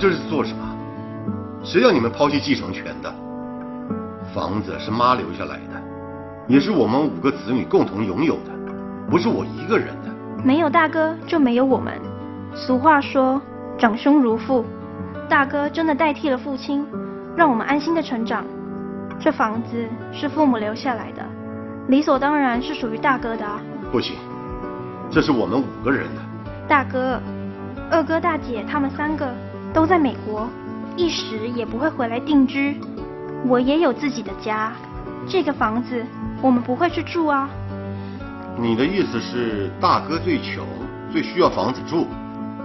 这是做什么？谁要你们抛弃继承权的？房子是妈留下来的，也是我们五个子女共同拥有的，不是我一个人的。没有大哥就没有我们。俗话说，长兄如父，大哥真的代替了父亲，让我们安心的成长。这房子是父母留下来的，理所当然是属于大哥的啊。不行，这是我们五个人的。大哥、二哥、大姐他们三个都在美国，一时也不会回来定居。我也有自己的家，这个房子我们不会去住啊。你的意思是大哥最穷，最需要房子住？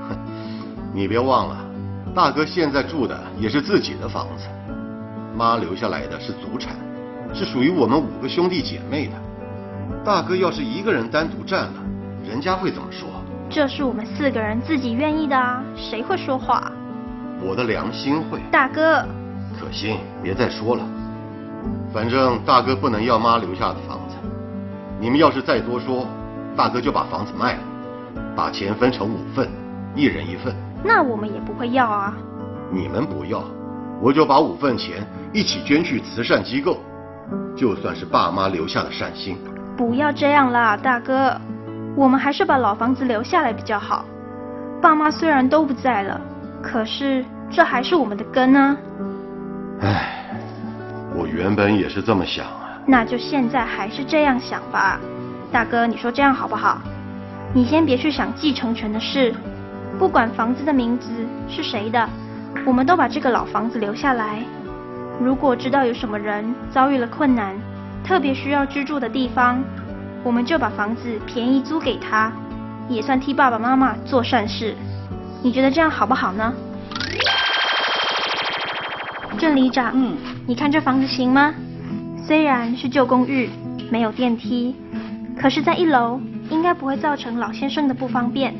哼，你别忘了，大哥现在住的也是自己的房子，妈留下来的是祖产，是属于我们五个兄弟姐妹的。大哥要是一个人单独占了，人家会怎么说？这是我们四个人自己愿意的啊，谁会说话？我的良心会。大哥，可心，别再说了。反正大哥不能要妈留下的房子，你们要是再多说，大哥就把房子卖了，把钱分成五份，一人一份。那我们也不会要啊。你们不要，我就把五份钱一起捐去慈善机构，就算是爸妈留下的善心。不要这样啦，大哥，我们还是把老房子留下来比较好。爸妈虽然都不在了，可是这还是我们的根啊。唉，我原本也是这么想啊。那就现在还是这样想吧，大哥，你说这样好不好？你先别去想继承权的事，不管房子的名字是谁的，我们都把这个老房子留下来。如果知道有什么人遭遇了困难，特别需要居住的地方，我们就把房子便宜租给他，也算替爸爸妈妈做善事。你觉得这样好不好呢？郑里长，嗯，你看这房子行吗？虽然是旧公寓，没有电梯，可是，在一楼应该不会造成老先生的不方便。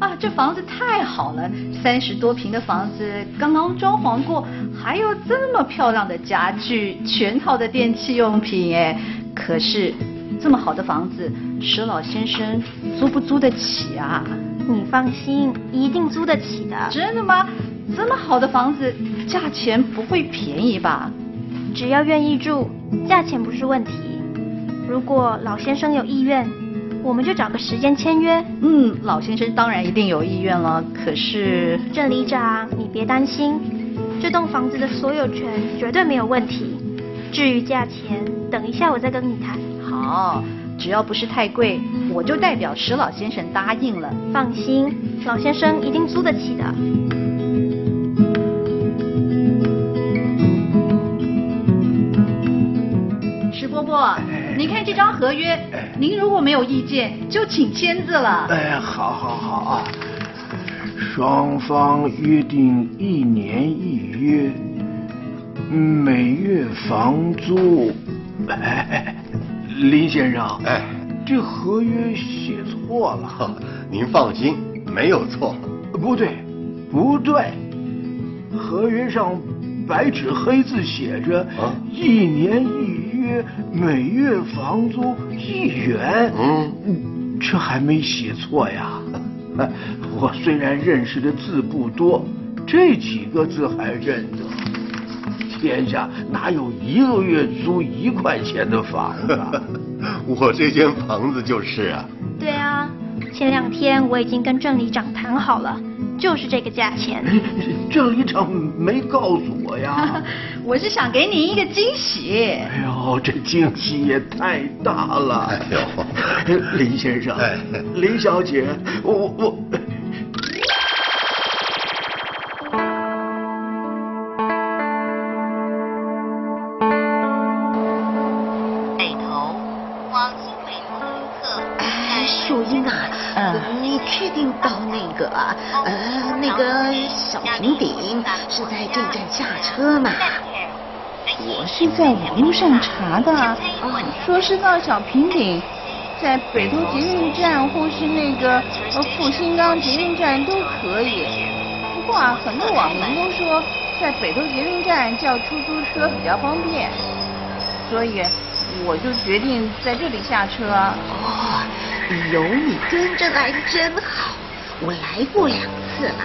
啊，这房子太好了，三十多平的房子，刚刚装潢过，还有这么漂亮的家具，全套的电器用品，哎，可是这么好的房子，石老先生租不租得起啊？你放心，一定租得起的。真的吗？这么好的房子，价钱不会便宜吧？只要愿意住，价钱不是问题。如果老先生有意愿，我们就找个时间签约。嗯，老先生当然一定有意愿了。可是郑里长，你别担心，这栋房子的所有权绝对没有问题。至于价钱，等一下我再跟你谈。好，只要不是太贵，我就代表石老先生答应了。放心，老先生一定租得起的。伯伯，您看这张合约，您如果没有意见，就请签字了。哎，好好好啊！双方约定一年一约，每月房租。哎，林先生，哎，这合约写错了。您放心，没有错。不对，不对，合约上白纸黑字写着啊一年一约，每月房租一元。嗯，这还没写错呀。哎 我虽然认识的字不多，这几个字还认得。天下哪有一个月租一块钱的房子啊？我这间房子就是啊。对啊，前两天我已经跟郑里长谈好了，就是这个价钱。郑离长没告诉我呀。我是想给你一个惊喜。哎呦这惊喜也太大了。哎呦。林先生林小姐我我北客英啊你确定到那个呃那个小平顶是在这站下车嘛？我是在网络上查的啊，说是到小平顶，在北投捷运站或是那个呃复兴岗捷运站都可以。不过啊，很多网民都说在北投捷运站叫出租车比较方便，所以我就决定在这里下车。哦，有你跟着来真好，我来过两次了，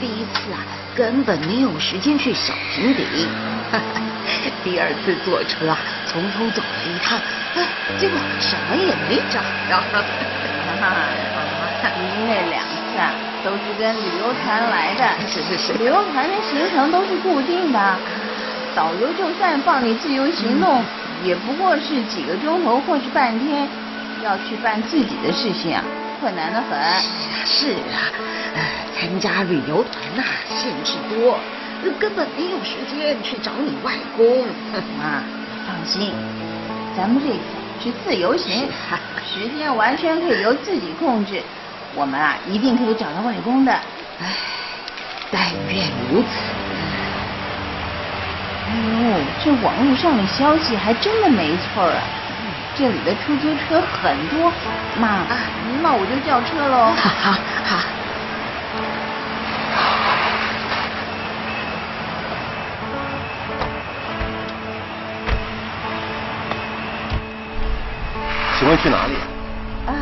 第一次啊根本没有时间去小平顶。第二次坐车啊，匆匆走了一趟，结果什么也没找到。因为两次啊都是跟旅游团来的，是是是，旅游团的行程都是固定的，导游就算放你自由行动，也不过是几个钟头或是半天，要去办自己的事情啊，困难的很。是啊，呃，参加旅游团呐，限制多。根本没有时间去找你外公。妈，放心，咱们这次是自由行，时间完全可以由自己控制。我们啊，一定可以找到外公的。唉，但愿如此。哎呦，这网络上的消息还真的没错啊！这里的出租车很多。妈，那我就叫车喽。好好好。请问去哪里？啊，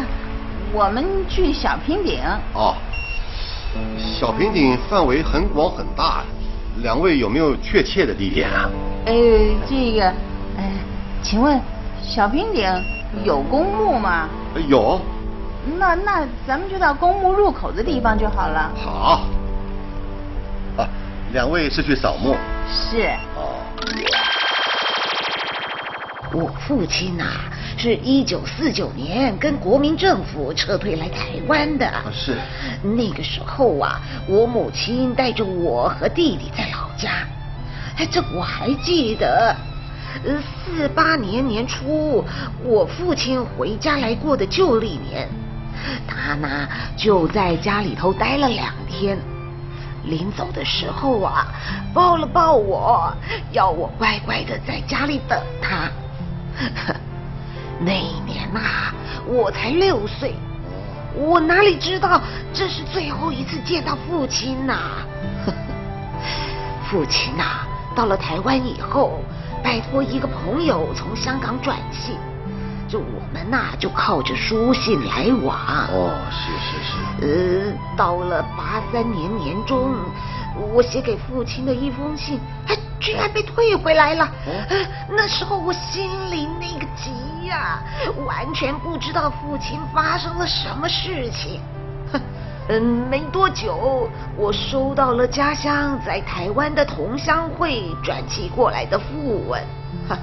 我们去小平顶。哦，小平顶范围很广很大，两位有没有确切的地点啊？呃，这个，呃，请问小平顶有公墓吗？有。那那咱们就到公墓入口的地方就好了。好。啊，两位是去扫墓？是。哦。我父亲呐。是一九四九年跟国民政府撤退来台湾的。是。那个时候啊，我母亲带着我和弟弟在老家。哎，这我还记得。呃，四八年年初，我父亲回家来过的旧历年，他呢就在家里头待了两天。临走的时候啊，抱了抱我，要我乖乖的在家里等他。那一年呐，我才六岁，我哪里知道这是最后一次见到父亲呐？父亲呐，到了台湾以后，拜托一个朋友从香港转信，就我们呐就靠着书信来往。哦，是是是。呃，到了八三年年中，我写给父亲的一封信，还居然被退回来了。那时候我心里那个急。呀，完全不知道父亲发生了什么事情。哼，嗯，没多久，我收到了家乡在台湾的同乡会转寄过来的讣文，哼，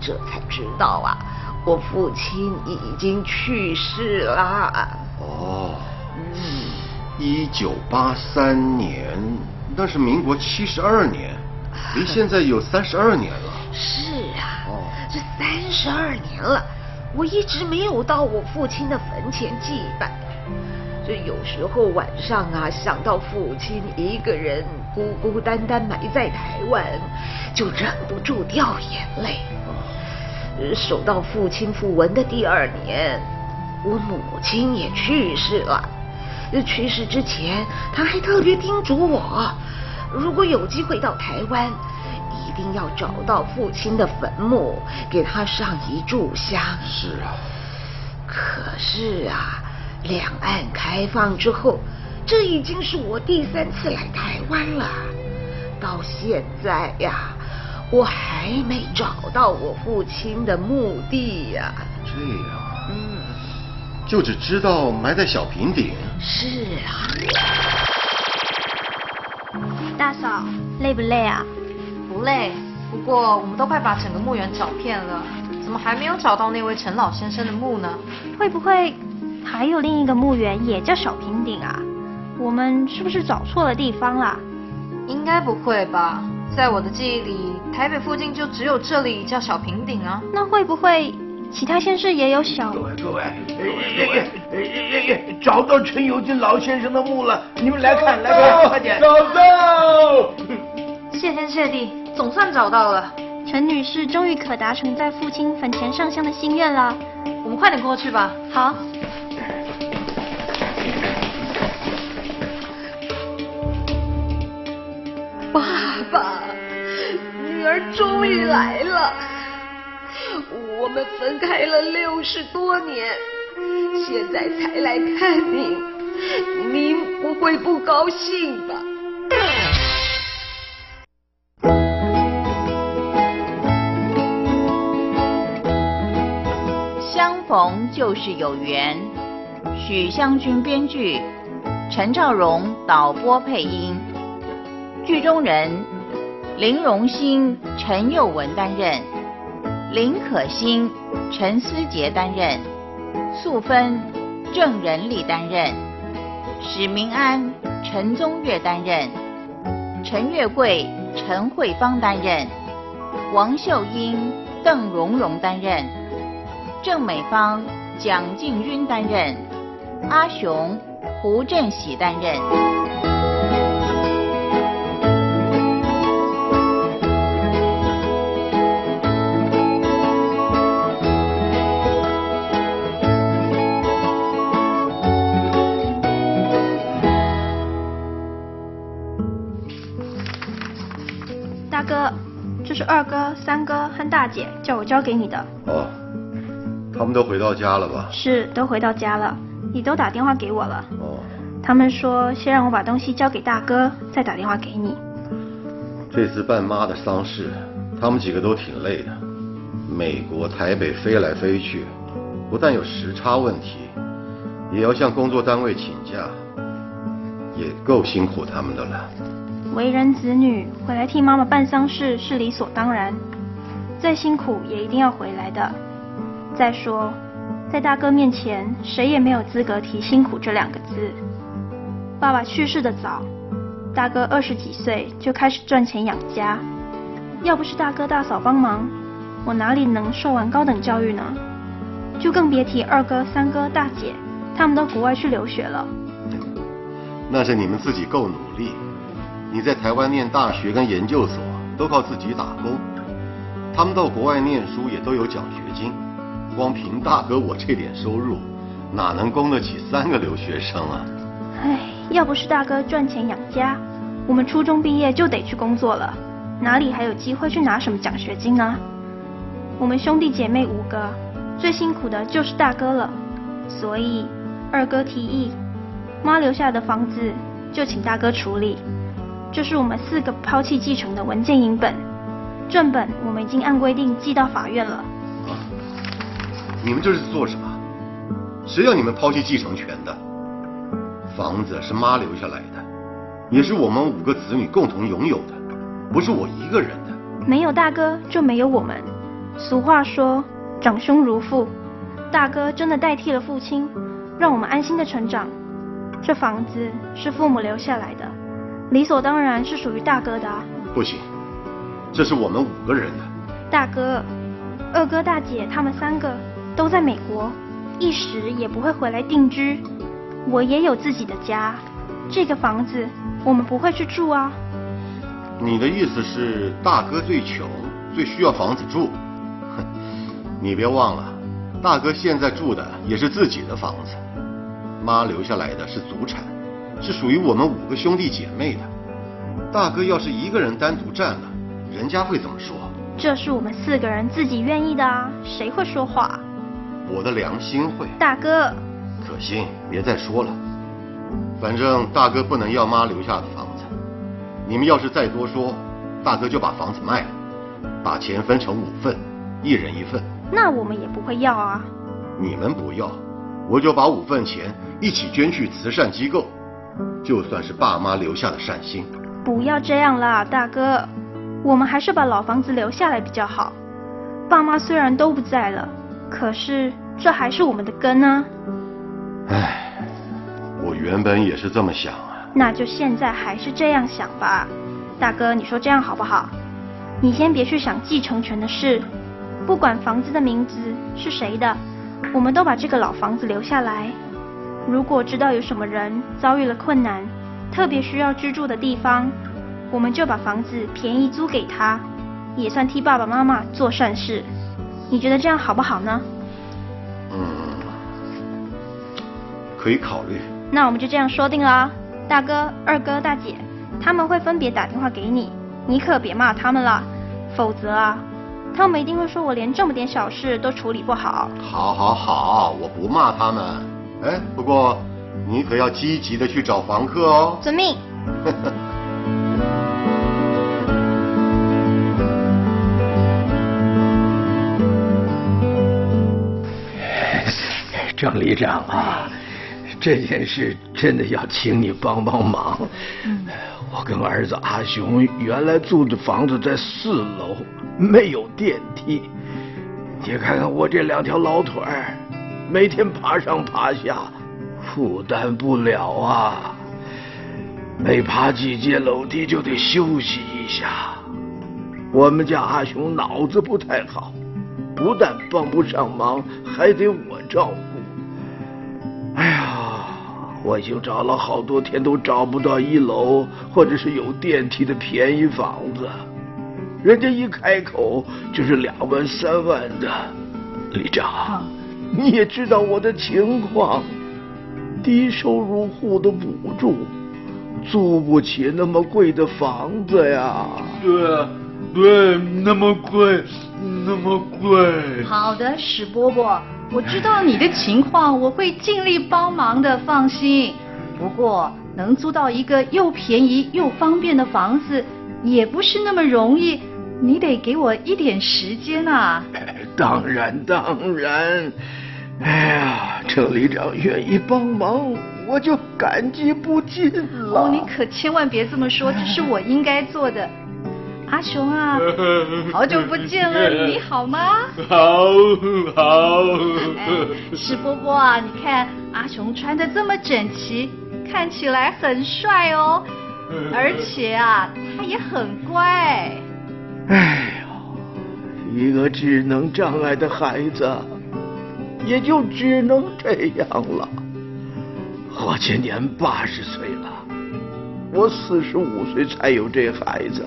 这才知道啊，我父亲已经去世了。哦，嗯，一九八三年，那是民国七十二年，离 现在有三十二年了。是啊，这三十二年了，我一直没有到我父亲的坟前祭拜。这有时候晚上啊，想到父亲一个人孤孤单单埋在台湾，就忍不住掉眼泪。守到父亲复文的第二年，我母亲也去世了。去世之前，他还特别叮嘱我，如果有机会到台湾。一定要找到父亲的坟墓，给他上一炷香。是啊，可是啊，两岸开放之后，这已经是我第三次来台湾了。到现在呀，我还没找到我父亲的墓地呀。这样，嗯，就只知道埋在小平顶。是啊。大嫂，累不累啊？不累，不过我们都快把整个墓园找遍了，怎么还没有找到那位陈老先生的墓呢？会不会还有另一个墓园也叫小平顶啊？我们是不是找错了地方啦？应该不会吧，在我的记忆里，台北附近就只有这里叫小平顶啊。那会不会其他县市也有小。各位各位，哎哎哎找到陈友金老先生的墓了，你们来看来看，快点！找到！谢天谢地，总算找到了。陈女士终于可达成在父亲坟前上香的心愿了。我们快点过去吧。好。爸爸，女儿终于来了。我们分开了六十多年，现在才来看您，您不会不高兴吧？相逢就是有缘。许湘君编剧，陈兆荣导播配音。剧中人：林荣兴、陈佑文担任，林可欣、陈思杰担任，素芬、郑仁利担任，史明安、陈宗岳担任，陈月桂、陈慧芳担任，王秀英、邓蓉蓉担任，郑美芳、蒋静晕担任，阿雄、胡振喜担任。是二哥、三哥和大姐叫我交给你的。哦，他们都回到家了吧？是，都回到家了，你都打电话给我了。哦，他们说先让我把东西交给大哥，再打电话给你。这次办妈的丧事，他们几个都挺累的，美国台北飞来飞去，不但有时差问题，也要向工作单位请假，也够辛苦他们的了。为人子女，回来替妈妈办丧事是理所当然，再辛苦也一定要回来的。再说，在大哥面前，谁也没有资格提辛苦这两个字。爸爸去世的早，大哥二十几岁就开始赚钱养家，要不是大哥大嫂帮忙，我哪里能受完高等教育呢？就更别提二哥、三哥、大姐，他们都国外去留学了。那是你们自己够努力。你在台湾念大学跟研究所都靠自己打工，他们到国外念书也都有奖学金，光凭大哥我这点收入，哪能供得起三个留学生啊？唉，要不是大哥赚钱养家，我们初中毕业就得去工作了，哪里还有机会去拿什么奖学金呢？我们兄弟姐妹五个，最辛苦的就是大哥了，所以二哥提议，妈留下的房子就请大哥处理。这是我们四个抛弃继承的文件影本，正本我们已经按规定寄到法院了。啊！你们这是做什么？谁要你们抛弃继承权的？房子是妈留下来的，也是我们五个子女共同拥有的，不是我一个人的。没有大哥就没有我们。俗话说，长兄如父，大哥真的代替了父亲，让我们安心的成长。这房子是父母留下来的。理所当然是属于大哥的。不行，这是我们五个人的。大哥、二哥、大姐他们三个都在美国，一时也不会回来定居。我也有自己的家，这个房子我们不会去住啊。你的意思是大哥最穷，最需要房子住？哼，你别忘了，大哥现在住的也是自己的房子，妈留下来的是祖产。是属于我们五个兄弟姐妹的。大哥要是一个人单独占了，人家会怎么说？这是我们四个人自己愿意的啊，谁会说话？我的良心会。大哥，可心，别再说了。反正大哥不能要妈留下的房子。你们要是再多说，大哥就把房子卖了，把钱分成五份，一人一份。那我们也不会要啊。你们不要，我就把五份钱一起捐去慈善机构。就算是爸妈留下的善心，不要这样啦，大哥，我们还是把老房子留下来比较好。爸妈虽然都不在了，可是这还是我们的根啊。唉，我原本也是这么想啊。那就现在还是这样想吧，大哥，你说这样好不好？你先别去想继承权的事，不管房子的名字是谁的，我们都把这个老房子留下来。如果知道有什么人遭遇了困难，特别需要居住的地方，我们就把房子便宜租给他，也算替爸爸妈妈做善事。你觉得这样好不好呢？嗯，可以考虑。那我们就这样说定了啊，大哥、二哥、大姐，他们会分别打电话给你，你可别骂他们了，否则啊，他们一定会说我连这么点小事都处理不好。好，好，好，我不骂他们。哎，不过你可要积极的去找房客哦。遵命。张里长啊，这件事真的要请你帮帮忙。我跟儿子阿雄原来租的房子在四楼，没有电梯。你看看我这两条老腿儿，每天爬上爬下，负担不了啊。每爬几阶楼梯就得休息一下。我们家阿雄脑子不太好，不但帮不上忙，还得我照顾。哎呀，我已经找了好多天，都找不到一楼或者是有电梯的便宜房子。人家一开口就是两万三万的。李长，你也知道我的情况，低收入户的补助，租不起那么贵的房子呀。对，对，那么贵，那么贵。好的，史伯伯。我知道你的情况，我会尽力帮忙的，放心。不过能租到一个又便宜又方便的房子，也不是那么容易，你得给我一点时间啊。当然当然，哎呀，郑里长愿意帮忙，我就感激不尽了。哦，你可千万别这么说，这是我应该做的。阿雄啊，好久不见了，你好吗？好，好。石波波啊，你看阿雄穿的这么整齐，看起来很帅哦，而且啊，他也很乖。哎呦，一个智能障碍的孩子，也就只能这样了。我今年八十岁了，我四十五岁才有这孩子。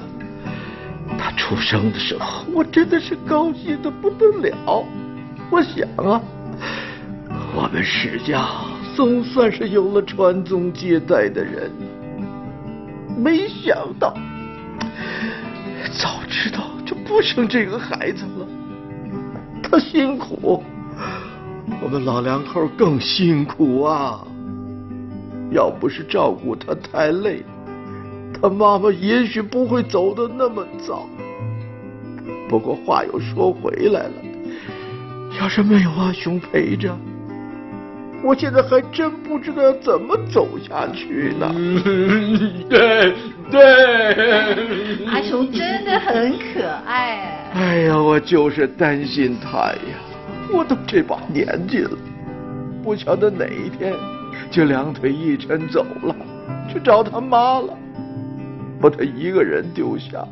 他出生的时候，我真的是高兴的不得了。我想啊，我们史家总算是有了传宗接代的人。没想到，早知道就不生这个孩子了。他辛苦，我们老两口更辛苦啊。要不是照顾他太累。他妈妈也许不会走的那么早，不过话又说回来了，要是没有阿雄陪着，我现在还真不知道要怎么走下去呢。对对，阿雄真的很可爱。哎呀，我就是担心他呀，我都这把年纪了，不晓得哪一天就两腿一沉走了，去找他妈了。把他一个人丢下，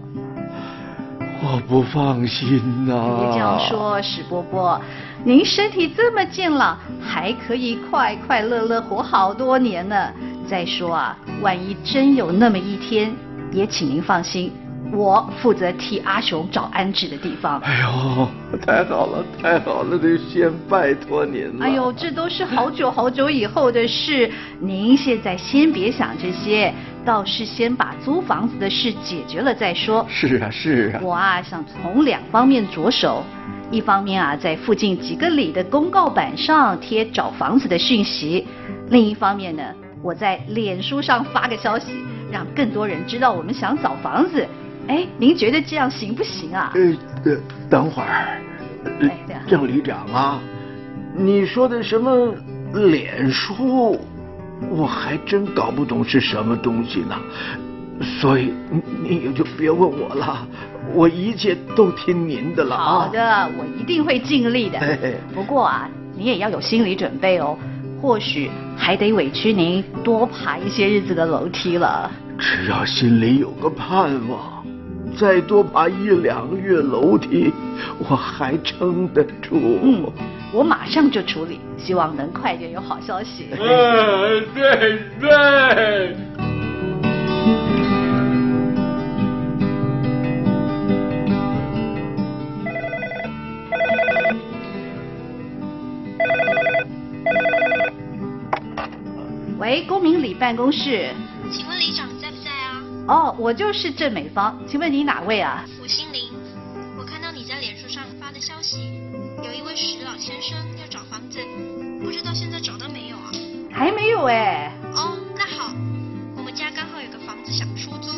我不放心呐！别这样说，史伯伯，您身体这么健朗，还可以快快乐乐活好多年呢。再说啊，万一真有那么一天，也请您放心。我负责替阿雄找安置的地方。哎呦，太好了，太好了，得先拜托您了。哎呦，这都是好久好久以后的事，您现在先别想这些，倒是先把租房子的事解决了再说。是啊，是啊。我啊，想从两方面着手，一方面啊，在附近几个里的公告板上贴找房子的讯息；另一方面呢，我在脸书上发个消息，让更多人知道我们想找房子。哎，您觉得这样行不行啊？呃，呃等会儿，郑旅长啊，你说的什么脸书，我还真搞不懂是什么东西呢，所以你也就别问我了，我一切都听您的了啊。好的，我一定会尽力的。不过啊，你也要有心理准备哦，或许还得委屈您多爬一些日子的楼梯了。只要心里有个盼望。再多爬一两个月楼梯，我还撑得住。嗯，我马上就处理，希望能快点有好消息。嗯，对对。喂，公民里办公室。请问里长？哦，我就是郑美芳，请问你哪位啊？我姓林，我看到你在脸书上发的消息，有一位石老先生要找房子，不知道现在找到没有啊？还没有哎。哦，那好，我们家刚好有个房子想出租，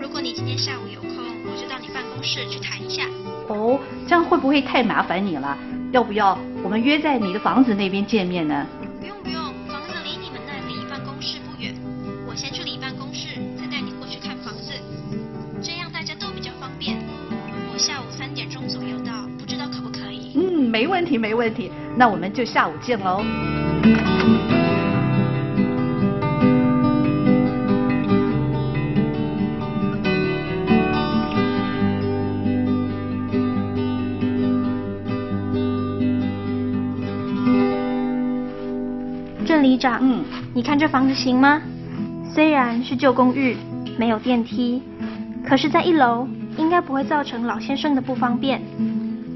如果你今天下午有空，我就到你办公室去谈一下。哦，这样会不会太麻烦你了？要不要我们约在你的房子那边见面呢？问题没问题，那我们就下午见喽。郑里长，嗯，你看这房子行吗？虽然是旧公寓，没有电梯，可是，在一楼应该不会造成老先生的不方便。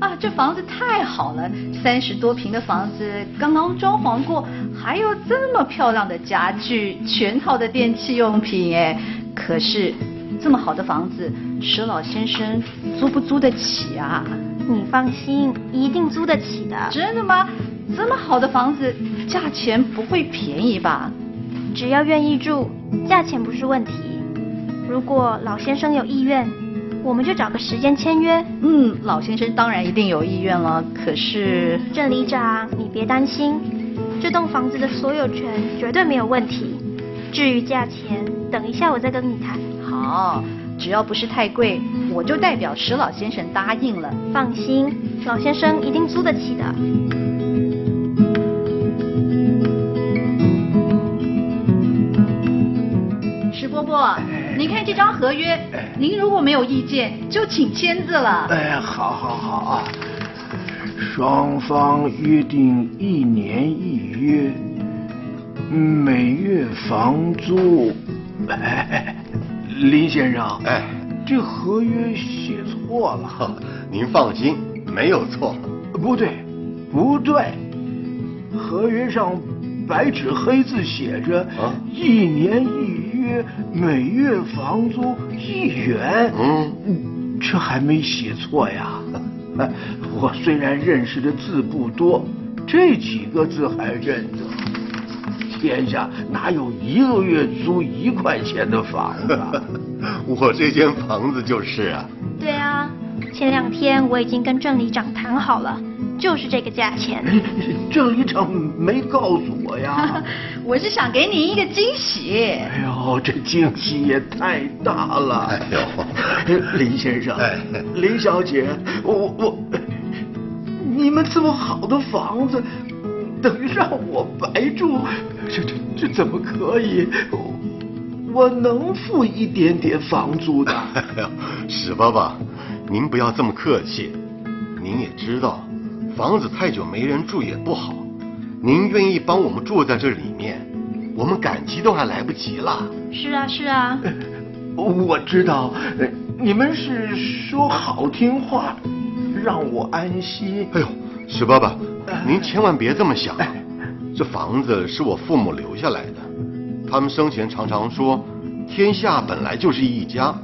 啊，这房子太好了，三十多平的房子，刚刚装潢过，还有这么漂亮的家具，全套的电器用品，哎，可是这么好的房子，佘老先生租不租得起啊？你放心，一定租得起的。真的吗？这么好的房子，价钱不会便宜吧？只要愿意住，价钱不是问题。如果老先生有意愿，我们就找个时间签约。嗯，老先生当然一定有意愿了。可是郑里长，你别担心，这栋房子的所有权绝对没有问题。至于价钱，等一下我再跟你谈。好，只要不是太贵，我就代表石老先生答应了。放心，老先生一定租得起的。石伯伯，您看这张合约，您如果没有意见，就请签字了。哎，好好好啊！双方约定一年一约，每月房租。哎，林先生，哎，这合约写错了。您放心，没有错。不对，不对，合约上白纸黑字写着啊一年一约，每月房租一元。嗯，这还没写错呀。哎 我虽然认识的字不多，这几个字还认得。天下哪有一个月租一块钱的房子啊？我这间房子就是啊。对啊，前两天我已经跟郑里长谈好了，就是这个价钱。郑里长没告诉我呀。我是想给你一个惊喜。哎呦，这惊喜也太大了！哎呦，林先生，哎林小姐，我我，你们这么好的房子，等于让我白住，这这这怎么可以？我能付一点点房租的。哎呦，史爸爸，您不要这么客气。您也知道，房子太久没人住也不好。您愿意帮我们住在这里面，我们感激都还来不及了。是啊，是啊。我知道，呃你们是说好听话，让我安心。哎呦，史爸爸，您千万别这么想这房子是我父母留下来的，他们生前常常说，天下本来就是一家，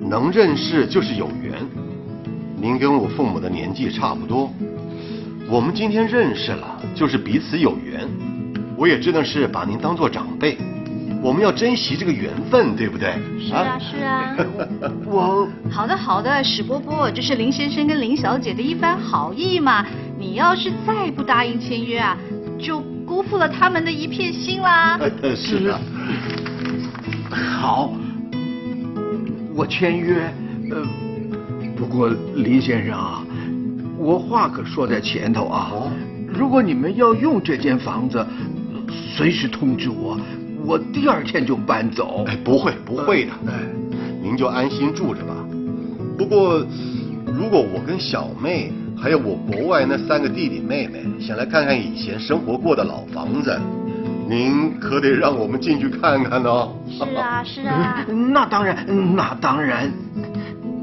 能认识就是有缘。您跟我父母的年纪差不多，我们今天认识了，就是彼此有缘。我也真的是把您当做长辈，我们要珍惜这个缘分，对不对？是啊，是啊。我 好的，好的，史波波，这是林先生跟林小姐的一番好意嘛。你要是再不答应签约啊，就辜负了他们的一片心啦。是的。好，我签约。呃，不过林先生啊，我话可说在前头啊。哦如果你们要用这间房子，随时通知我，我第二天就搬走。哎，不会，不会的。哎，您就安心住着吧。不过，如果我跟小妹还有我国外那三个弟弟妹妹想来看看以前生活过的老房子，您可得让我们进去看看哦。是啊，是啊。那当然，那当然。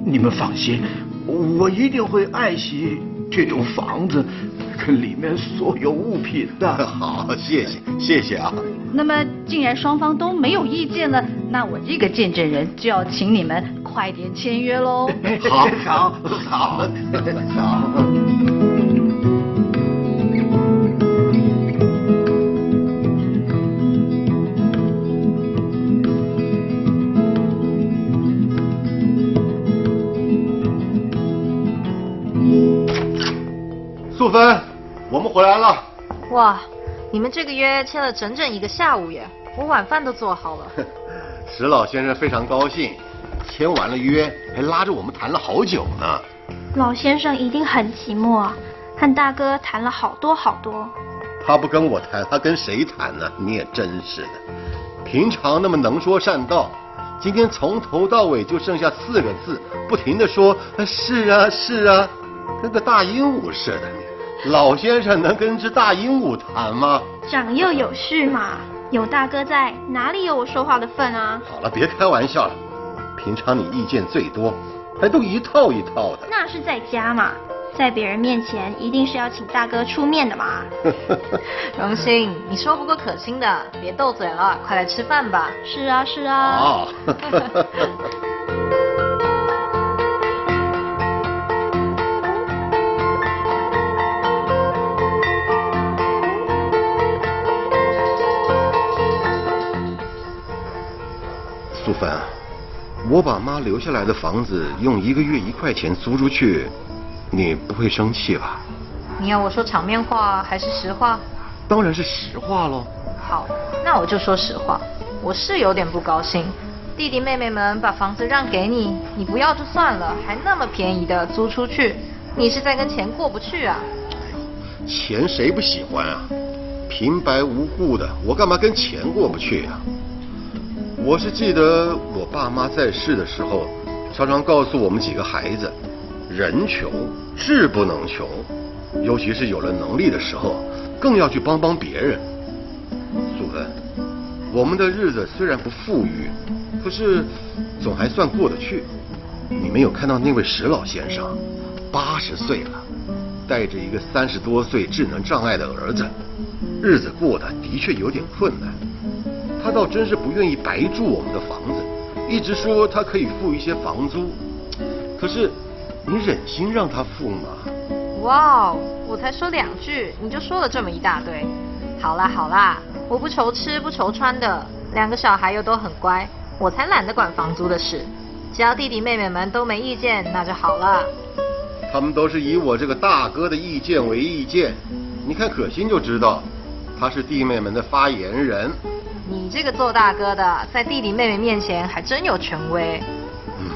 你们放心，我一定会爱惜这栋房子跟里面所有物品的。好，谢谢，谢谢啊。那么，既然双方都没有意见了，那我这个见证人就要请你们快点签约喽。好，好，好，好。素芬，我们回来了。哇，你们这个约签了整整一个下午耶，我晚饭都做好了。石老先生非常高兴，签完了约还拉着我们谈了好久呢。老先生一定很寂寞，和大哥谈了好多好多。他不跟我谈，他跟谁谈呢？你也真是的，平常那么能说善道，今天从头到尾就剩下四个字，不停的说是啊是啊，跟个大鹦鹉似的。老先生能跟只大鹦鹉谈吗？长幼有序嘛，有大哥在，哪里有我说话的份啊？好了，别开玩笑了。平常你意见最多，还都一套一套的。那是在家嘛，在别人面前一定是要请大哥出面的嘛。荣兴，你说不过可心的，别斗嘴了，快来吃饭吧。是啊，是啊。好。素芬，我把妈留下来的房子用一个月一块钱租出去，你不会生气吧？你要我说场面话还是实话？当然是实话喽。好，那我就说实话，我是有点不高兴。弟弟妹妹们把房子让给你，你不要就算了，还那么便宜的租出去，你是在跟钱过不去啊？钱谁不喜欢啊？平白无故的，我干嘛跟钱过不去啊？我是记得我爸妈在世的时候，常常告诉我们几个孩子，人穷志不能穷，尤其是有了能力的时候，更要去帮帮别人。素芬，我们的日子虽然不富裕，可是总还算过得去。你没有看到那位石老先生，八十岁了，带着一个三十多岁智能障碍的儿子，日子过得的确有点困难。他倒真是不愿意白住我们的房子，一直说他可以付一些房租。可是，你忍心让他付吗？哇哦，我才说两句，你就说了这么一大堆。好啦好啦，我不愁吃不愁穿的，两个小孩又都很乖，我才懒得管房租的事。只要弟弟妹妹们都没意见，那就好了。他们都是以我这个大哥的意见为意见，你看可心就知道，他是弟妹们的发言人。你这个做大哥的，在弟弟妹妹面前还真有权威。嗯，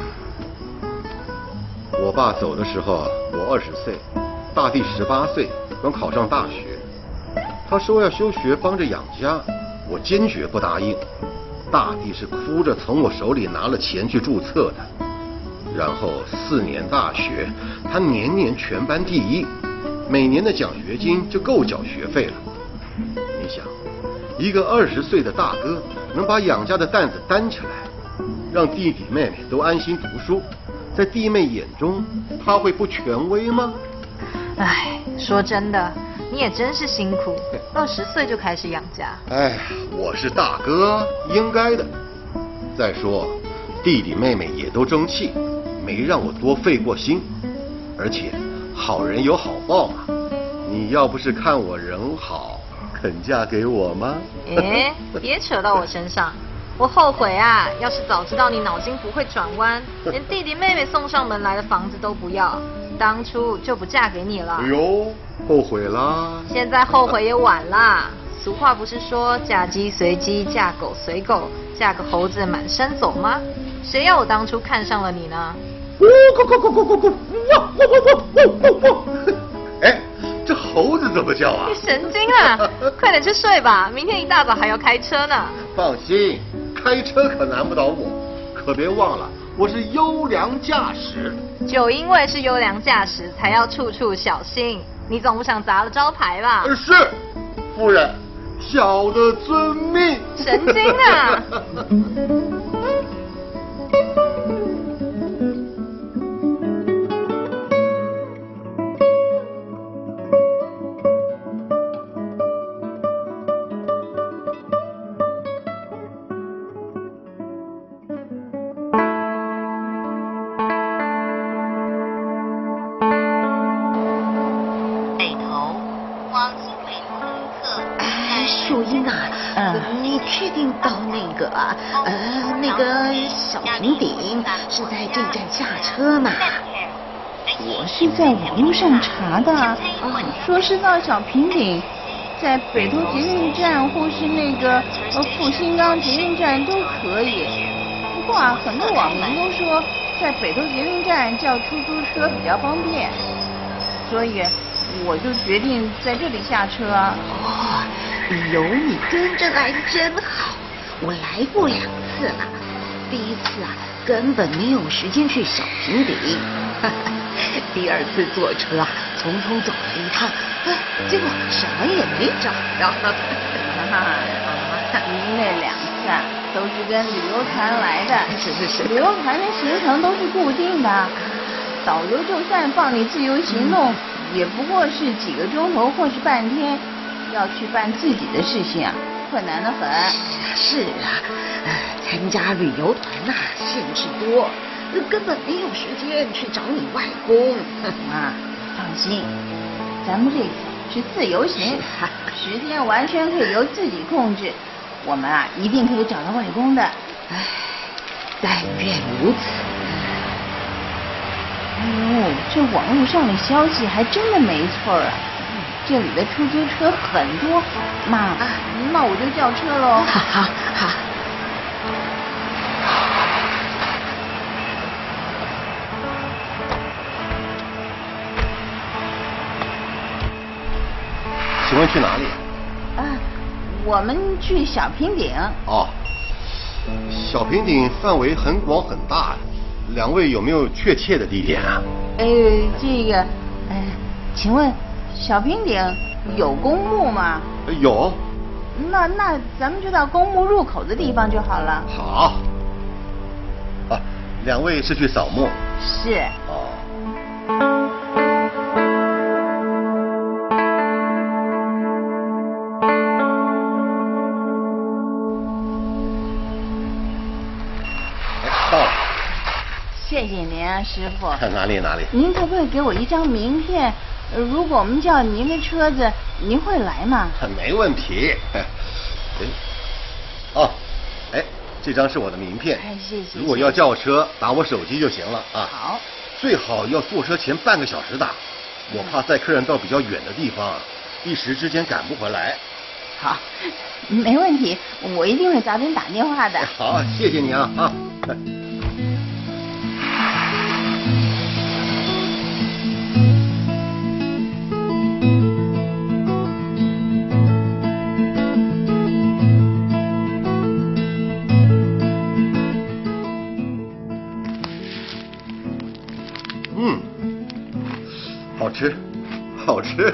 我爸走的时候，我二十岁，大弟十八岁，刚考上大学。他说要休学帮着养家，我坚决不答应。大弟是哭着从我手里拿了钱去注册的，然后四年大学，他年年全班第一，每年的奖学金就够缴学费了。你想？一个二十岁的大哥能把养家的担子担起来，让弟弟妹妹都安心读书，在弟妹眼中，他会不权威吗？哎，说真的，你也真是辛苦，二十岁就开始养家。哎，我是大哥，应该的。再说，弟弟妹妹也都争气，没让我多费过心。而且，好人有好报嘛。你要不是看我人好。肯嫁给我吗？哎，别扯到我身上，我后悔啊！要是早知道你脑筋不会转弯，连弟弟妹妹送上门来的房子都不要，当初就不嫁给你了。哎呦，后悔啦！现在后悔也晚啦。俗话不是说嫁鸡随鸡，嫁狗随狗，嫁个猴子满山走吗？谁要我当初看上了你呢？哎。这猴子怎么叫啊？你 神经啊！快点去睡吧，明天一大早还要开车呢。放心，开车可难不倒我。可别忘了，我是优良驾驶。就因为是优良驾驶，才要处处小心。你总不想砸了招牌吧？呃是，夫人，小的遵命。神经啊！那个啊呃那个小平顶是在这站下车呢？我是在网络上查的，说是到小平顶，在北投捷运站或是那个呃复兴岗捷运站都可以。不过啊，很多网民都说在北投捷运站叫出租车比较方便，所以我就决定在这里下车。哦，有你跟着来真好，我来过两次了，第一次啊根本没有时间去小平顶，第二次坐车啊匆匆走了一趟，哎结果什么也没找到。哈 哈，您那两次啊都是跟旅游团来的，是是是。旅游团的行程都是固定的，导游就算放你自由行动，也不过是几个钟头或是半天，要去办自己的事情啊，困难的很。是啊，呃，参加旅游团呐、限制多，呃根本没有时间去找你外公。妈，放心，咱们这次是自由行，时间完全可以由自己控制，我们啊一定可以找到外公的。唉，但愿如此。哎呦，这网络上的消息还真的没错啊！这里的出租车很多，妈，那我就叫车喽。好好好。请问去哪里？啊，我们去小平顶。哦，小平顶范围很广很大，两位有没有确切的地点啊？呃，这个，呃，请问小平顶有公墓吗？呃有。那那咱们就到公墓入口的地方就好了。好。啊，两位是去扫墓？是。哦。哎到了。谢谢您啊，师傅。哪里哪里？您可不可以给我一张名片？呃如果我们叫您的车子，您会来吗？没问题。哎，哦，哎，这张是我的名片。哎，谢谢。如果要叫车，打我手机就行了啊。好。最好要坐车前半个小时打，我怕载客人到比较远的地方，一时之间赶不回来。好，没问题，我一定会早点打电话的。好，谢谢你啊啊。吃，好吃。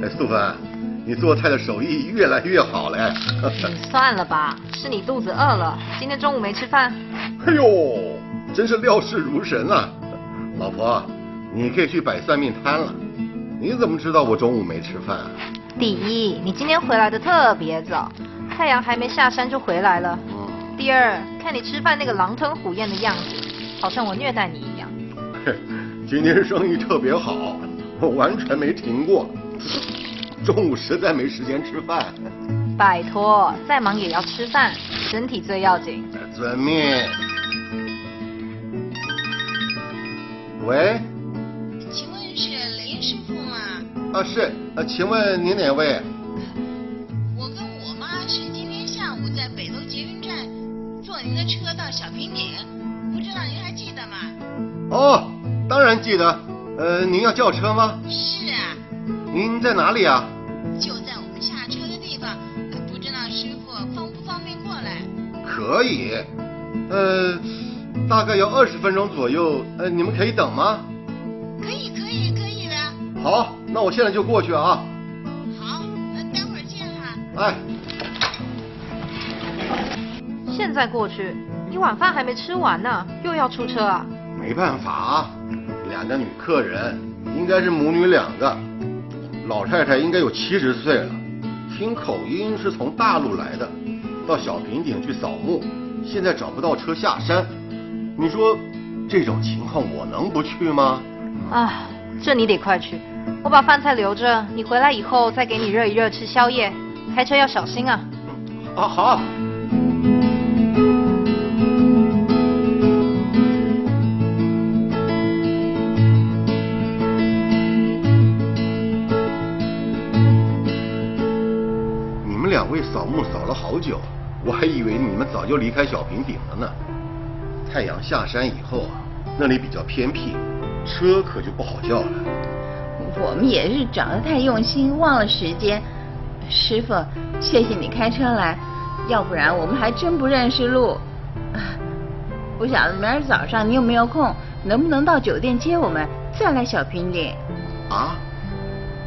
哎，素芬，你做菜的手艺越来越好了。算了吧，是你肚子饿了，今天中午没吃饭。哎呦，真是料事如神啊！老婆，你可以去摆算命摊了。你怎么知道我中午没吃饭啊？第一，你今天回来的特别早，太阳还没下山就回来了。嗯第二，看你吃饭那个狼吞虎咽的样子，好像我虐待你一样。嘿今天生意特别好，我完全没停过。中午实在没时间吃饭。拜托，再忙也要吃饭，身体最要紧。遵命。喂，请问是雷师傅吗？啊是，呃，请问您哪位？我跟我妈是今天下午在北楼捷运站坐您的车到小平顶，不知道您还记得吗？哦，当然记得。呃，您要叫车吗？是啊，您在哪里啊？就在我们下车的地方，呃不知道师傅方不方便过来？可以。呃，大概要二十分钟左右，呃，你们可以等吗？可以，可以，可以的。好，那我现在就过去啊。好，呃，待会儿见哈。哎，现在过去，你晚饭还没吃完呢，又要出车啊？没办法啊，两个女客人，应该是母女两个，老太太应该有七十岁了，听口音是从大陆来的，到小平顶去扫墓，现在找不到车下山，你说这种情况我能不去吗？啊，这你得快去，我把饭菜留着，你回来以后再给你热一热吃宵夜。开车要小心啊！啊，好。以为你们早就离开小平顶了呢。太阳下山以后啊，那里比较偏僻，车可就不好叫了。我们也是找得太用心，忘了时间。师傅，谢谢你开车来，要不然我们还真不认识路。啊 不晓得明儿早上你有没有空，能不能到酒店接我们，再来小平顶？啊？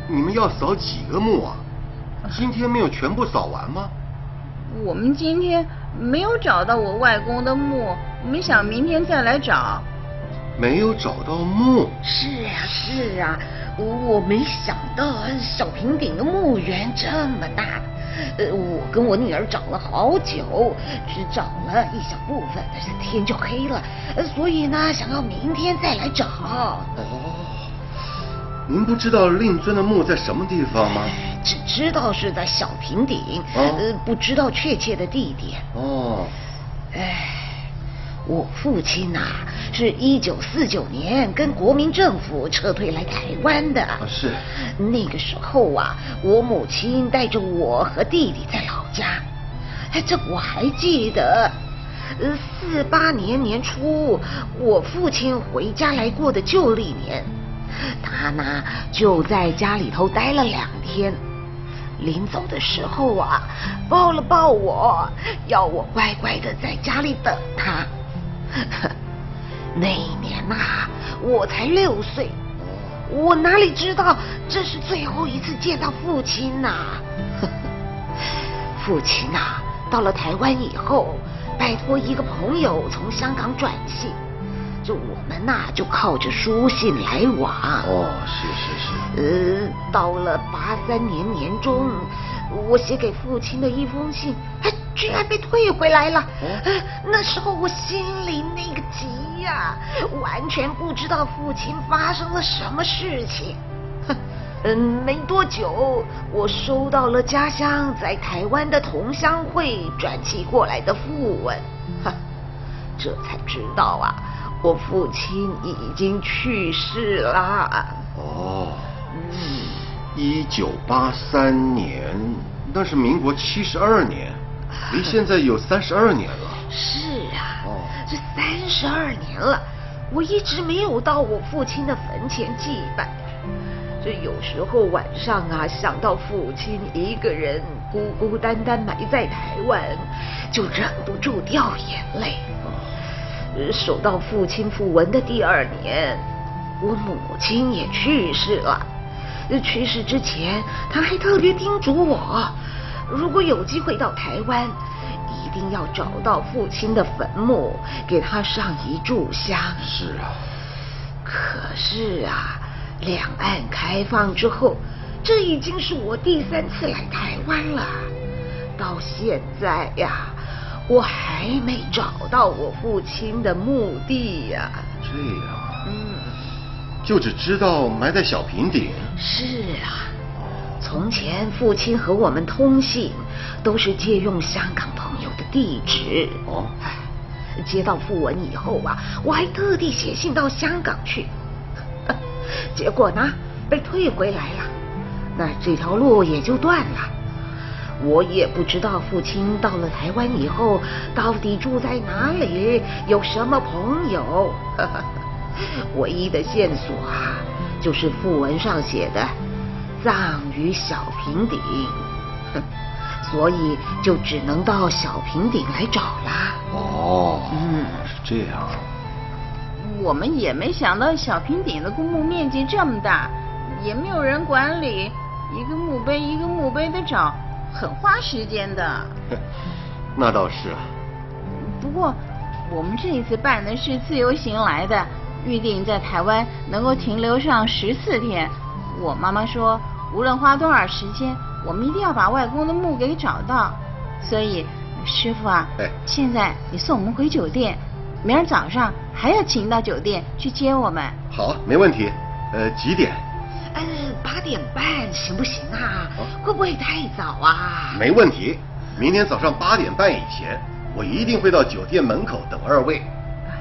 你们要扫几个墓啊？今天没有全部扫完吗？我们今天没有找到我外公的墓，我们想明天再来找。没有找到墓？是啊，是啊，我没想到小平顶的墓园这么大。呃，我跟我女儿找了好久，只找了一小部分，但是天就黑了，呃所以呢，想要明天再来找。哦，您不知道令尊的墓在什么地方吗？只知道是在小平顶，哦呃，不知道确切的地点。哦，哎，我父亲呐、是一九四九年跟国民政府撤退来台湾的。啊是。那个时候啊，我母亲带着我和弟弟在老家。哎，这我还记得。呃，四八年年初，我父亲回家来过的旧历年，他呢就在家里头待了两天。临走的时候啊，抱了抱我，要我乖乖的在家里等他。那一年呐、我才六岁，我哪里知道这是最后一次见到父亲呐、父亲呐、到了台湾以后，拜托一个朋友从香港转信，这我们呐、就靠着书信来往。哦，是是是。呃，到了八三年年中，我写给父亲的一封信，哎，居然被退回来了。呃那时候我心里那个急呀、完全不知道父亲发生了什么事情。哼嗯，没多久，我收到了家乡在台湾的同乡会转寄过来的复文，哈，这才知道啊，我父亲已经去世啦。哦，嗯，一九八三年，那是民国七十二年，离现在有三十二年了。是啊，哦这三十二年了，我一直没有到我父亲的坟前祭拜。这有时候晚上啊，想到父亲一个人孤孤单单埋在台湾，就忍不住掉眼泪。呃收到父亲复文的第二年，我母亲也去世了。呃去世之前，他还特别叮嘱我，如果有机会到台湾，一定要找到父亲的坟墓，给他上一炷香。是啊，可是啊，两岸开放之后，这已经是我第三次来台湾了。到现在呀，我还没找到我父亲的墓地呀。这样，嗯，就只知道埋在小平顶。是啊。从前父亲和我们通信，都是借用香港朋友的地址。哦，哎，接到讣文以后啊，我还特地写信到香港去，结果呢，被退回来了。那这条路也就断了。我也不知道父亲到了台湾以后，到底住在哪里，有什么朋友。唯一的线索啊，就是讣文上写的“葬于小平顶”，哼，所以就只能到小平顶来找啦。哦，嗯，是这样，我们也没想到小平顶的公墓面积这么大，也没有人管理，一个墓碑一个墓碑的找，很花时间的。那倒是啊。不过，我们这一次办的是自由行来的，预定在台湾能够停留上十四天。我妈妈说，无论花多少时间，我们一定要把外公的墓给找到。所以，师傅啊，哎，现在你送我们回酒店，明儿早上还要请到酒店去接我们。好，没问题。呃，几点？呃，八点半行不行啊？会不会太早啊？没问题，明天早上八点半以前，我一定会到酒店门口等二位。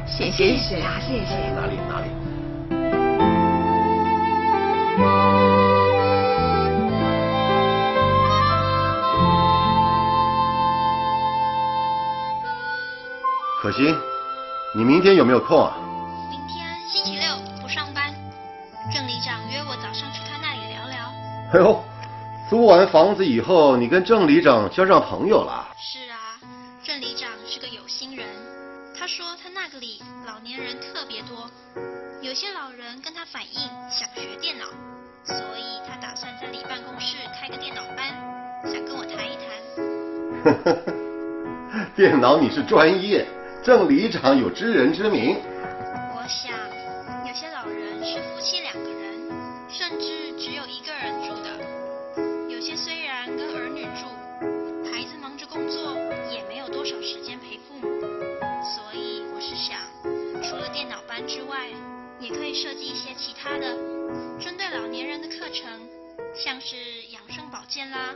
谢谢谢谢啊，谢谢。哪里哪里。可心，你明天有没有空啊？哎呦，租完房子以后，你跟郑里长交上朋友了？是啊，郑里长是个有心人，他说他那个里老年人特别多，有些老人跟他反映想学电脑，所以他打算在里办公室开个电脑班，想跟我谈一谈。电脑你是专业，郑里长有知人之明。他的，针对老年人的课程，像是养生保健啦、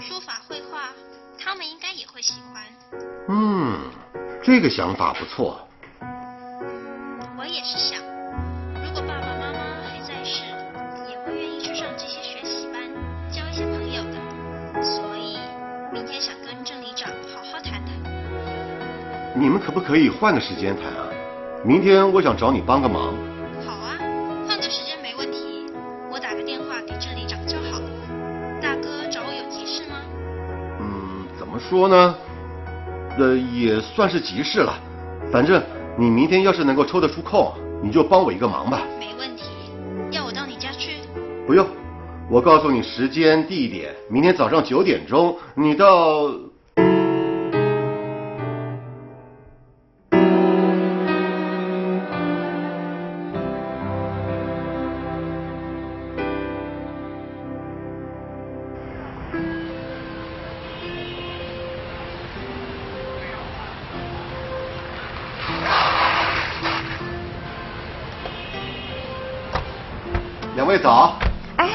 书法绘画，他们应该也会喜欢。嗯，这个想法不错。我也是想，如果爸爸妈妈还在世，也会愿意去上这些学习班，交一些朋友的。所以明天想跟郑里长好好谈谈。你们可不可以换个时间谈啊？明天我想找你帮个忙。说呢？呃，也算是急事了。反正你明天要是能够抽得出空，你就帮我一个忙吧。没问题。要我到你家去？不用，我告诉你时间地点，明天早上九点钟，你到。两位早。哎，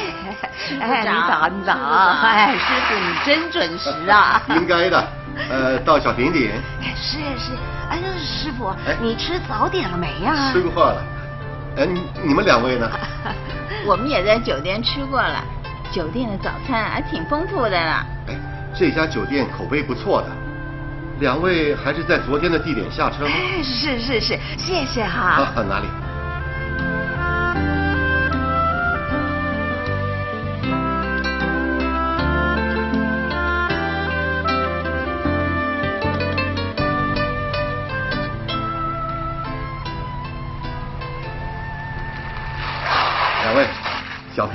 哎，你早，你早，哎，师傅你真准时啊！应该的。呃，到小平顶。哎，是是，哎，师傅，你吃早点了没呀？吃过了。哎，你你们两位呢？我们也在酒店吃过了，酒店的早餐还挺丰富的呢。哎，这家酒店口碑不错的。两位还是在昨天的地点下车吗？哎，是是是，谢谢哈。啊，哪里？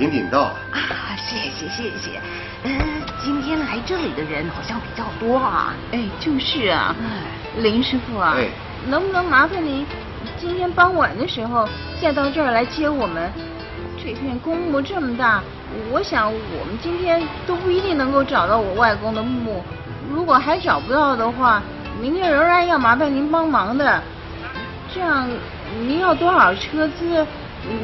小平顶到了。啊，谢谢谢谢。嗯，今天来这里的人好像比较多啊。哎，就是啊。林师傅啊，哎，能不能麻烦您今天傍晚的时候再到这儿来接我们？这片公墓这么大，我想我们今天都不一定能够找到我外公的墓。如果还找不到的话，明天仍然要麻烦您帮忙的。这样，您要多少车资？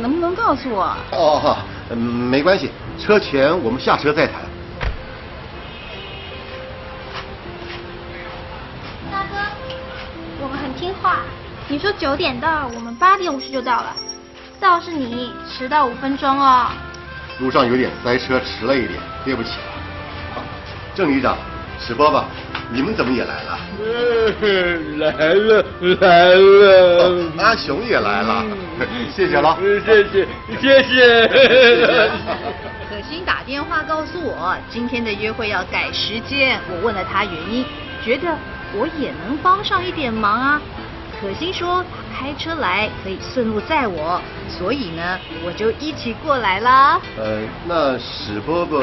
能不能告诉我？哦，嗯，没关系，车钱我们下车再谈。大哥，我们很听话。你说九点到，我们八点五十就到了。倒是你迟到五分钟哦。路上有点塞车，迟了一点，对不起。郑旅长，史伯伯，你们怎么也来了？来了来了、哦，阿雄也来了，谢谢了。谢谢谢谢。可心打电话告诉我，今天的约会要改时间。我问了他原因，觉得我也能帮上一点忙啊。可心说开车来可以顺路载我，所以呢，我就一起过来啦。呃，那史伯伯，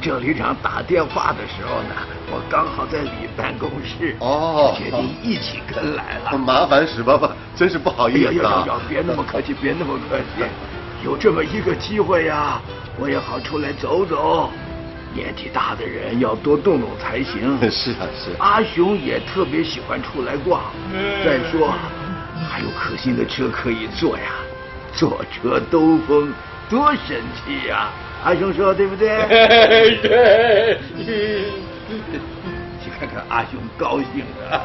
郑旅长打电话的时候呢，我刚好在你办公室，哦决定一起跟来了。麻烦史伯伯，真是不好意思啊。别那么客气，别那么客气。有这么一个机会呀，我也好出来走走。年纪大的人要多动动才行。是啊，是。阿雄也特别喜欢出来逛。再说，还有可心的车可以坐呀，坐车兜风，多神气呀！阿雄说对不对？对。去看看阿雄高兴的。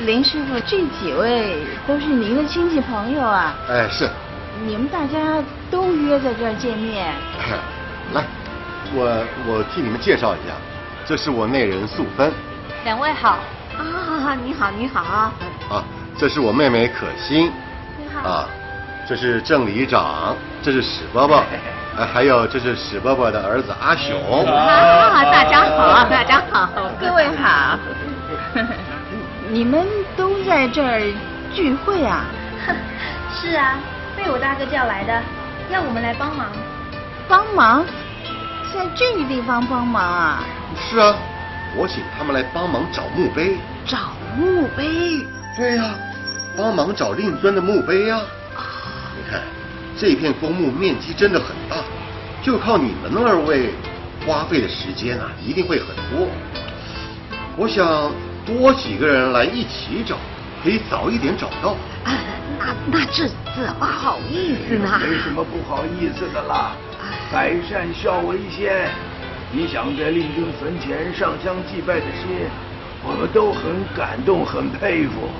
林师傅，这几位都是您的亲戚朋友啊？哎，是。你们大家都约在这儿见面。来，我我替你们介绍一下，这是我内人素芬。两位好。啊，你好，你好。啊，这是我妹妹可心。你好。啊，这是郑里长，这是史伯伯，哎，还有这是史伯伯的儿子阿雄。啊，大家好，大家好，各位好。你们都在这儿聚会啊？是啊。被我大哥叫来的，要我们来帮忙。帮忙？在这个地方帮忙啊？是啊，我请他们来帮忙找墓碑。找墓碑？对呀，帮忙找令尊的墓碑呀。这片公墓面积真的很大，就靠你们二位花费的时间啊，一定会很多。我想多几个人来一起找，可以早一点找到。啊那那这怎么好意思呢？没什么不好意思的啦，百善孝为先。你想在令尊坟前上香祭拜的心，我们都很感动，很佩服。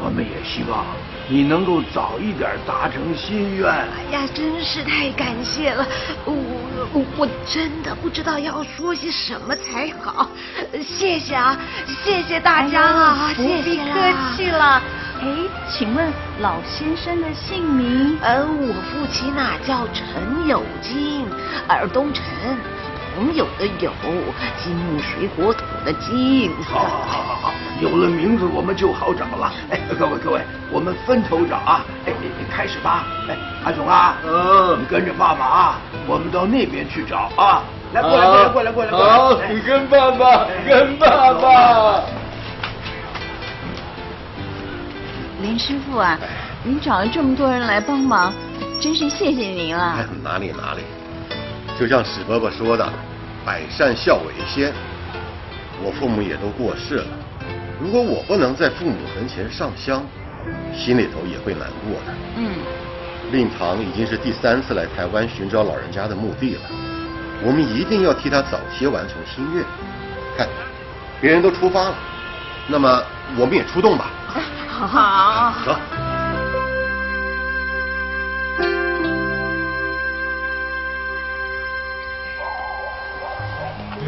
我们也希望你能够早一点达成心愿。哎呀，真是太感谢了！我我我真的不知道要说些什么才好。谢谢啊，谢谢大家啊，不必客气了。哎，请问老先生的姓名？呃，我父亲呐叫陈有金，耳东陈，朋友的友，金木水火土的金。好，好，好，好，好，有了名字我们就好找了。哎，各位各位，我们分头找啊！哎，开始吧。哎，阿雄啊，嗯，你跟着爸爸啊，我们到那边去找啊。来，过来，过来，过来，过来，过来。好，你跟爸爸，跟爸爸。林师傅啊，您找了这么多人来帮忙，真是谢谢您了。哪里哪里，就像史伯伯说的，百善孝为先。我父母也都过世了，如果我不能在父母坟前上香，心里头也会难过的。嗯。令堂已经是第三次来台湾寻找老人家的墓地了，我们一定要替他早些完成心愿。看，别人都出发了，那么我们也出动吧。好，走。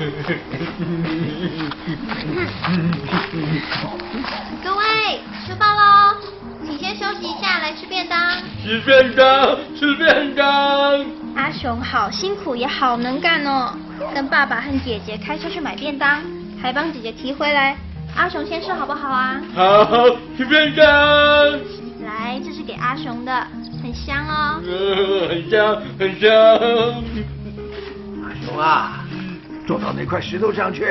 各位，吃饭喽！请先休息一下，来吃便当。吃便当，吃便当。阿雄好辛苦，也好能干哦，跟爸爸和姐姐开车去买便当，还帮姐姐提回来。阿雄先吃好不好啊？好，吃便当。来，这是给阿雄的，很香哦。嗯，很香，很香。阿雄啊，坐到那块石头上去，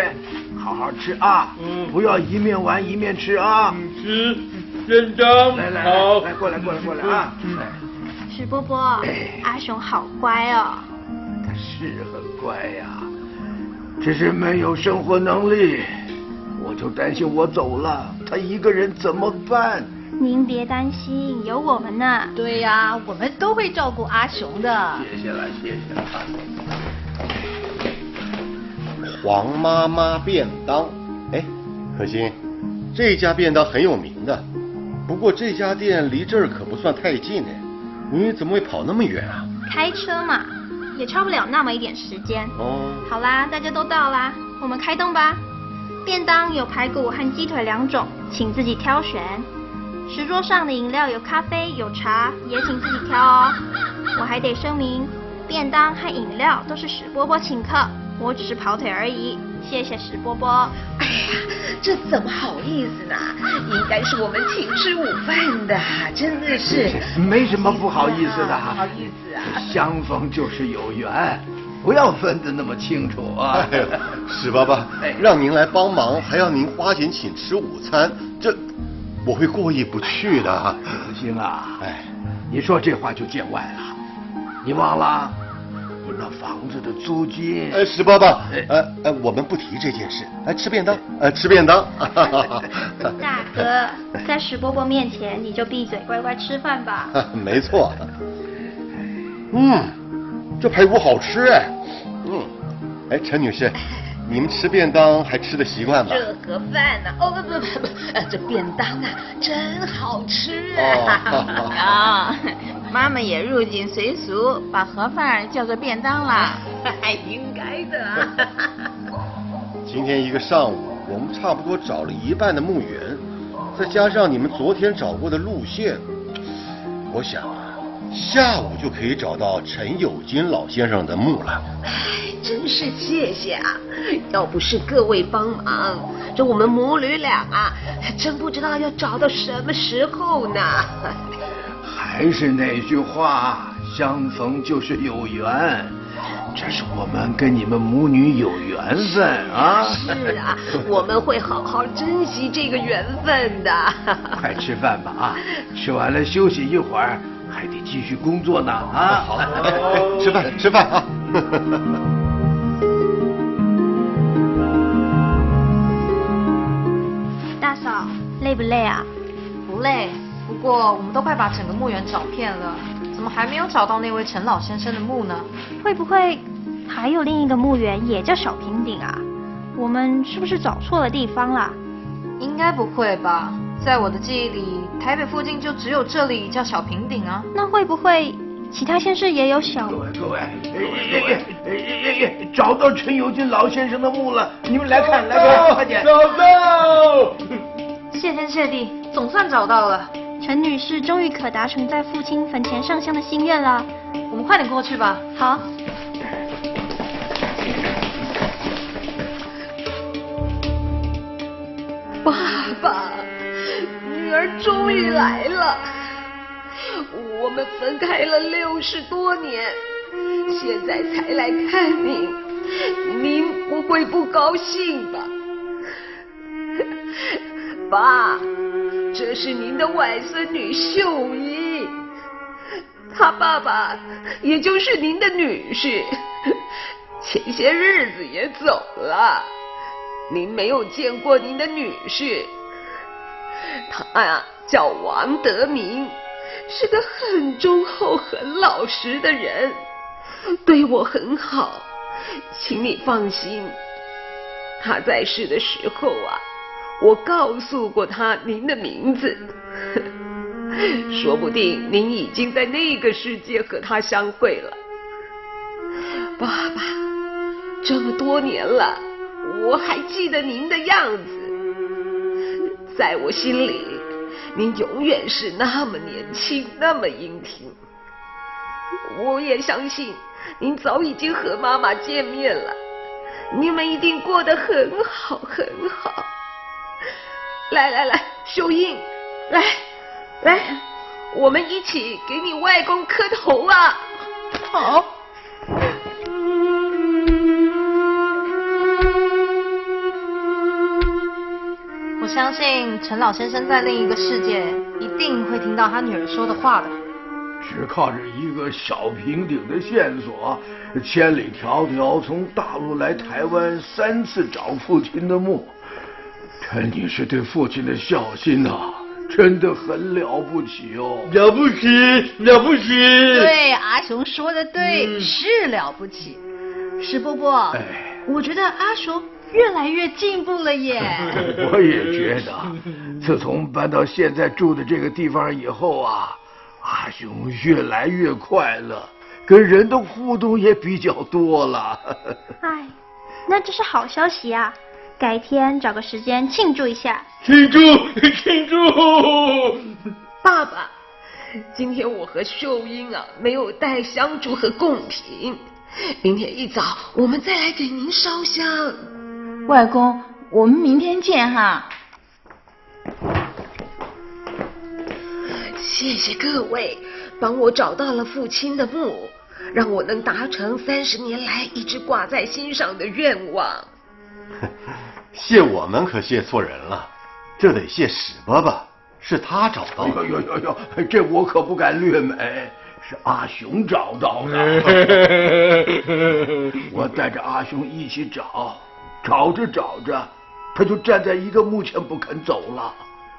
好好吃啊，嗯不要一面玩一面吃啊。吃认真。来来好，来过来过来过来啊。嗯史波波，阿雄好乖哦。他是很乖呀，只是没有生活能力。我就担心我走了，他一个人怎么办？您别担心，有我们呢。对呀，我们都会照顾阿雄的。谢谢了，谢谢了。黄妈妈便当，哎，可心，这家便当很有名的，不过这家店离这儿可不算太近呢，你怎么会跑那么远啊？开车嘛，也超不了那么一点时间。哦。好啦，大家都到啦，我们开动吧。便当有排骨和鸡腿两种，请自己挑选。石桌上的饮料有咖啡、有茶，也请自己挑哦。我还得声明，便当和饮料都是史波波请客，我只是跑腿而已。谢谢石波波。哎呀，这怎么好意思呢？应该是我们请吃午饭的，真的是。没什么不好意思的，不好意思啊。相逢就是有缘，不要分得那么清楚啊。哎呀，史爸爸，让您来帮忙，还要您花钱请吃午餐，这我会过意不去的。子兴啊，哎，你说这话就见外了，你忘了？你那房子的租金？呃，石伯伯，呃呃，我们不提这件事，来吃便当，呃，吃便当。大哥，在石伯伯面前你就闭嘴，乖乖吃饭吧。没错。嗯，这排骨好吃哎。嗯，哎，陈女士，你们吃便当还吃的习惯吗？这盒饭呢？哦不不不不，呃，这便当啊，真好吃啊。啊。妈妈也入境随俗，把盒饭叫做便当啦。还 应该的。今天一个上午，我们差不多找了一半的墓园，再加上你们昨天找过的路线，我想啊，下午就可以找到陈友金老先生的墓了。哎，真是谢谢啊！要不是各位帮忙，这我们母女俩啊，还真不知道要找到什么时候呢。还是那句话，相逢就是有缘，这是我们跟你们母女有缘分啊！是啊，我们会好好珍惜这个缘分的。快吃饭吧啊！吃完了休息一会儿，还得继续工作呢啊！好，吃饭吃饭啊！大嫂，累不累啊？不累。不过，我们都快把整个墓园找遍了，怎么还没有找到那位陈老先生的墓呢？会不会还有另一个墓园也叫小平顶啊？我们是不是找错了地方了？应该不会吧？在我的记忆里，台北附近就只有这里叫小平顶啊。那会不会其他县市也有小？各位各位，找到陈友金老先生的墓了，你们来看来看，快点！找到！谢天谢地，总算找到了。陈女士终于可达成在父亲坟前上香的心愿了，我们快点过去吧。好。爸爸，女儿终于来了。我们分开了六十多年，现在才来看您，您不会不高兴吧？爸。这是您的外孙女秀英，她爸爸也就是您的女婿，前些日子也走了，您没有见过您的女婿。他呀叫王德明，是个很忠厚、很老实的人，对我很好，请你放心。他在世的时候啊。我告诉过他您的名字，说不定您已经在那个世界和他相会了。爸爸，这么多年了，我还记得您的样子，在我心里，您永远是那么年轻，那么英挺。我也相信，您早已经和妈妈见面了，你们一定过得很好，很好。来来来，秀英，来来，我们一起给你外公磕头啊！好。我相信陈老先生在另一个世界一定会听到他女儿说的话的。只靠着一个小平顶的线索，千里迢迢从大陆来台湾三次找父亲的墓。陈女士对父亲的孝心呐，真的很了不起哦！了不起，了不起！对，阿雄说的对，是了不起。石伯伯，哎，我觉得阿雄越来越进步了耶。我也觉得，自从搬到现在住的这个地方以后啊，阿雄越来越快乐，跟人的互动也比较多了。哎，那这是好消息啊！改天找个时间庆祝一下。庆祝 庆祝！爸爸，今天我和秀英啊没有带香烛和贡品，明天一早我们再来给您烧香。外公，我们明天见哈。谢谢各位帮我找到了父亲的墓，让我能达成三十年来一直挂在心上的愿望。谢我们可谢错人了，这得谢史伯伯，是他找到的。呦呦呦呦，这我可不敢略美，是阿雄找到的。我带着阿雄一起找，找着找着，他就站在一个墓前不肯走了。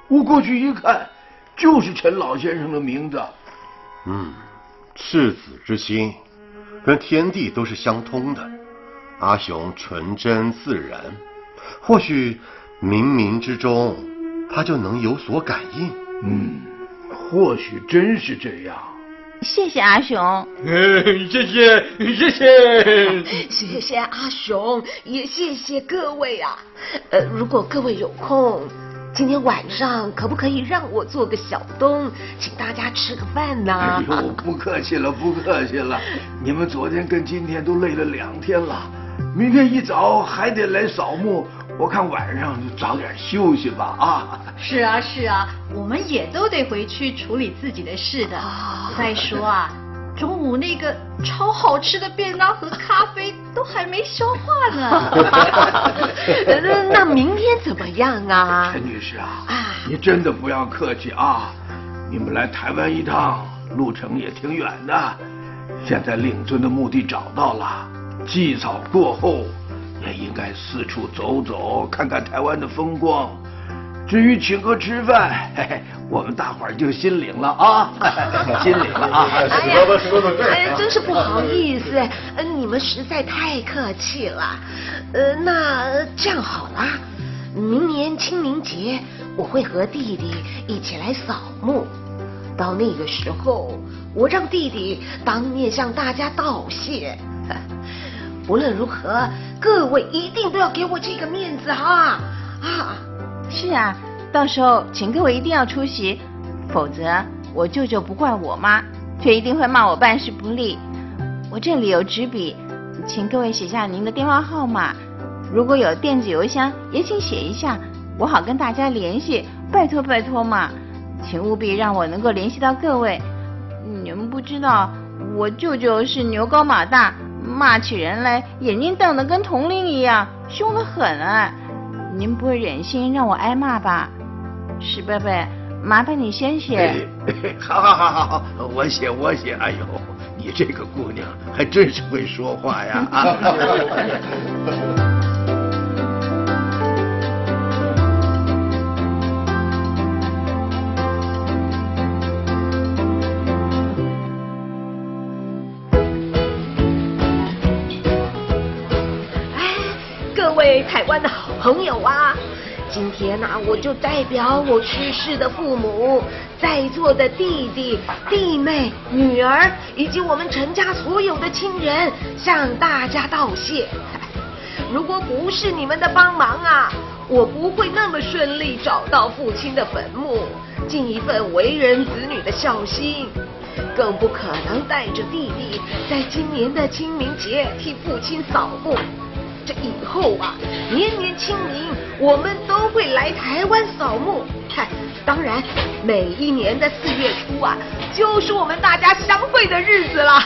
我过去一看，就是陈老先生的名字。嗯，赤子之心，跟天地都是相通的。阿雄纯真自然，或许冥冥之中他就能有所感应。嗯，或许真是这样。谢谢阿雄，谢谢谢谢 谢谢阿雄，也谢谢各位啊。呃，如果各位有空，今天晚上可不可以让我做个小东，请大家吃个饭呢？哎呦，不客气了，不客气了。你们昨天跟今天都累了两天了，明天一早还得来扫墓，我看晚上就早点休息吧啊。是啊是啊，我们也都得回去处理自己的事的。再说啊，中午那个超好吃的便当和咖啡都还没消化呢。那 那明天怎么样啊？陈女士啊，你真的不要客气啊！你们来台湾一趟，路程也挺远的。现在令尊的墓地找到了，祭扫过后，也应该四处走走，看看台湾的风光。至于请客吃饭，嘿嘿，我们大伙儿就心领了啊，心领了啊。史伯伯说的对，哎，真是不好意思，呃，你们实在太客气了。呃，那这样好啦，明年清明节我会和弟弟一起来扫墓，到那个时候，我让弟弟当面向大家道谢。无论如何，各位一定都要给我这个面子哈啊！是啊，到时候请各位一定要出席，否则我舅舅不怪我妈，却一定会骂我办事不力。我这里有纸笔，请各位写下您的电话号码，如果有电子邮箱，也请写一下，我好跟大家联系。拜托拜托嘛，请务必让我能够联系到各位。你们不知道，我舅舅是牛高马大，骂起人来眼睛瞪得跟铜铃一样，凶得很啊。您不会忍心让我挨骂吧，石伯伯，麻烦你先写。好好好好好，我写我写。哎呦，你这个姑娘还真是会说话呀啊！台湾的好朋友啊，今天呐、我就代表我去世的父母，在座的弟弟、弟妹、女儿，以及我们陈家所有的亲人，向大家道谢。如果不是你们的帮忙啊，我不会那么顺利找到父亲的坟墓，尽一份为人子女的孝心，更不可能带着弟弟在今年的清明节替父亲扫墓。这以后啊，年年清明我们都会来台湾扫墓。嗨，当然，每一年的四月初啊，就是我们大家相会的日子了。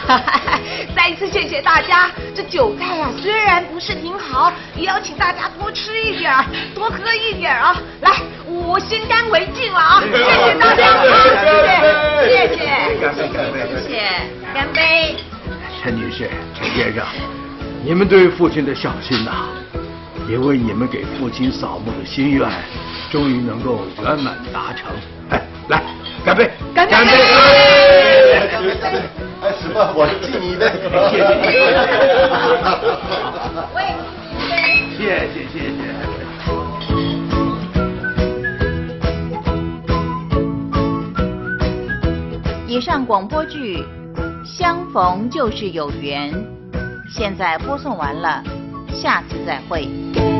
再一次谢谢大家，这酒菜啊虽然不是挺好，也要请大家多吃一点儿，多喝一点儿啊。来，我先干为敬了啊！谢谢大家，谢谢，谢谢，干杯干杯谢谢，干杯。陈女士、陈先生，你们对父亲的孝心呐、也为你们给父亲扫墓的心愿，终于能够圆满达成。哎，来，干杯！干杯干杯！哎，史伯，我敬你一杯。谢谢你。我也敬你一杯。谢谢谢谢。以上广播剧《相逢就是有缘》，现在播送完了，下次再会。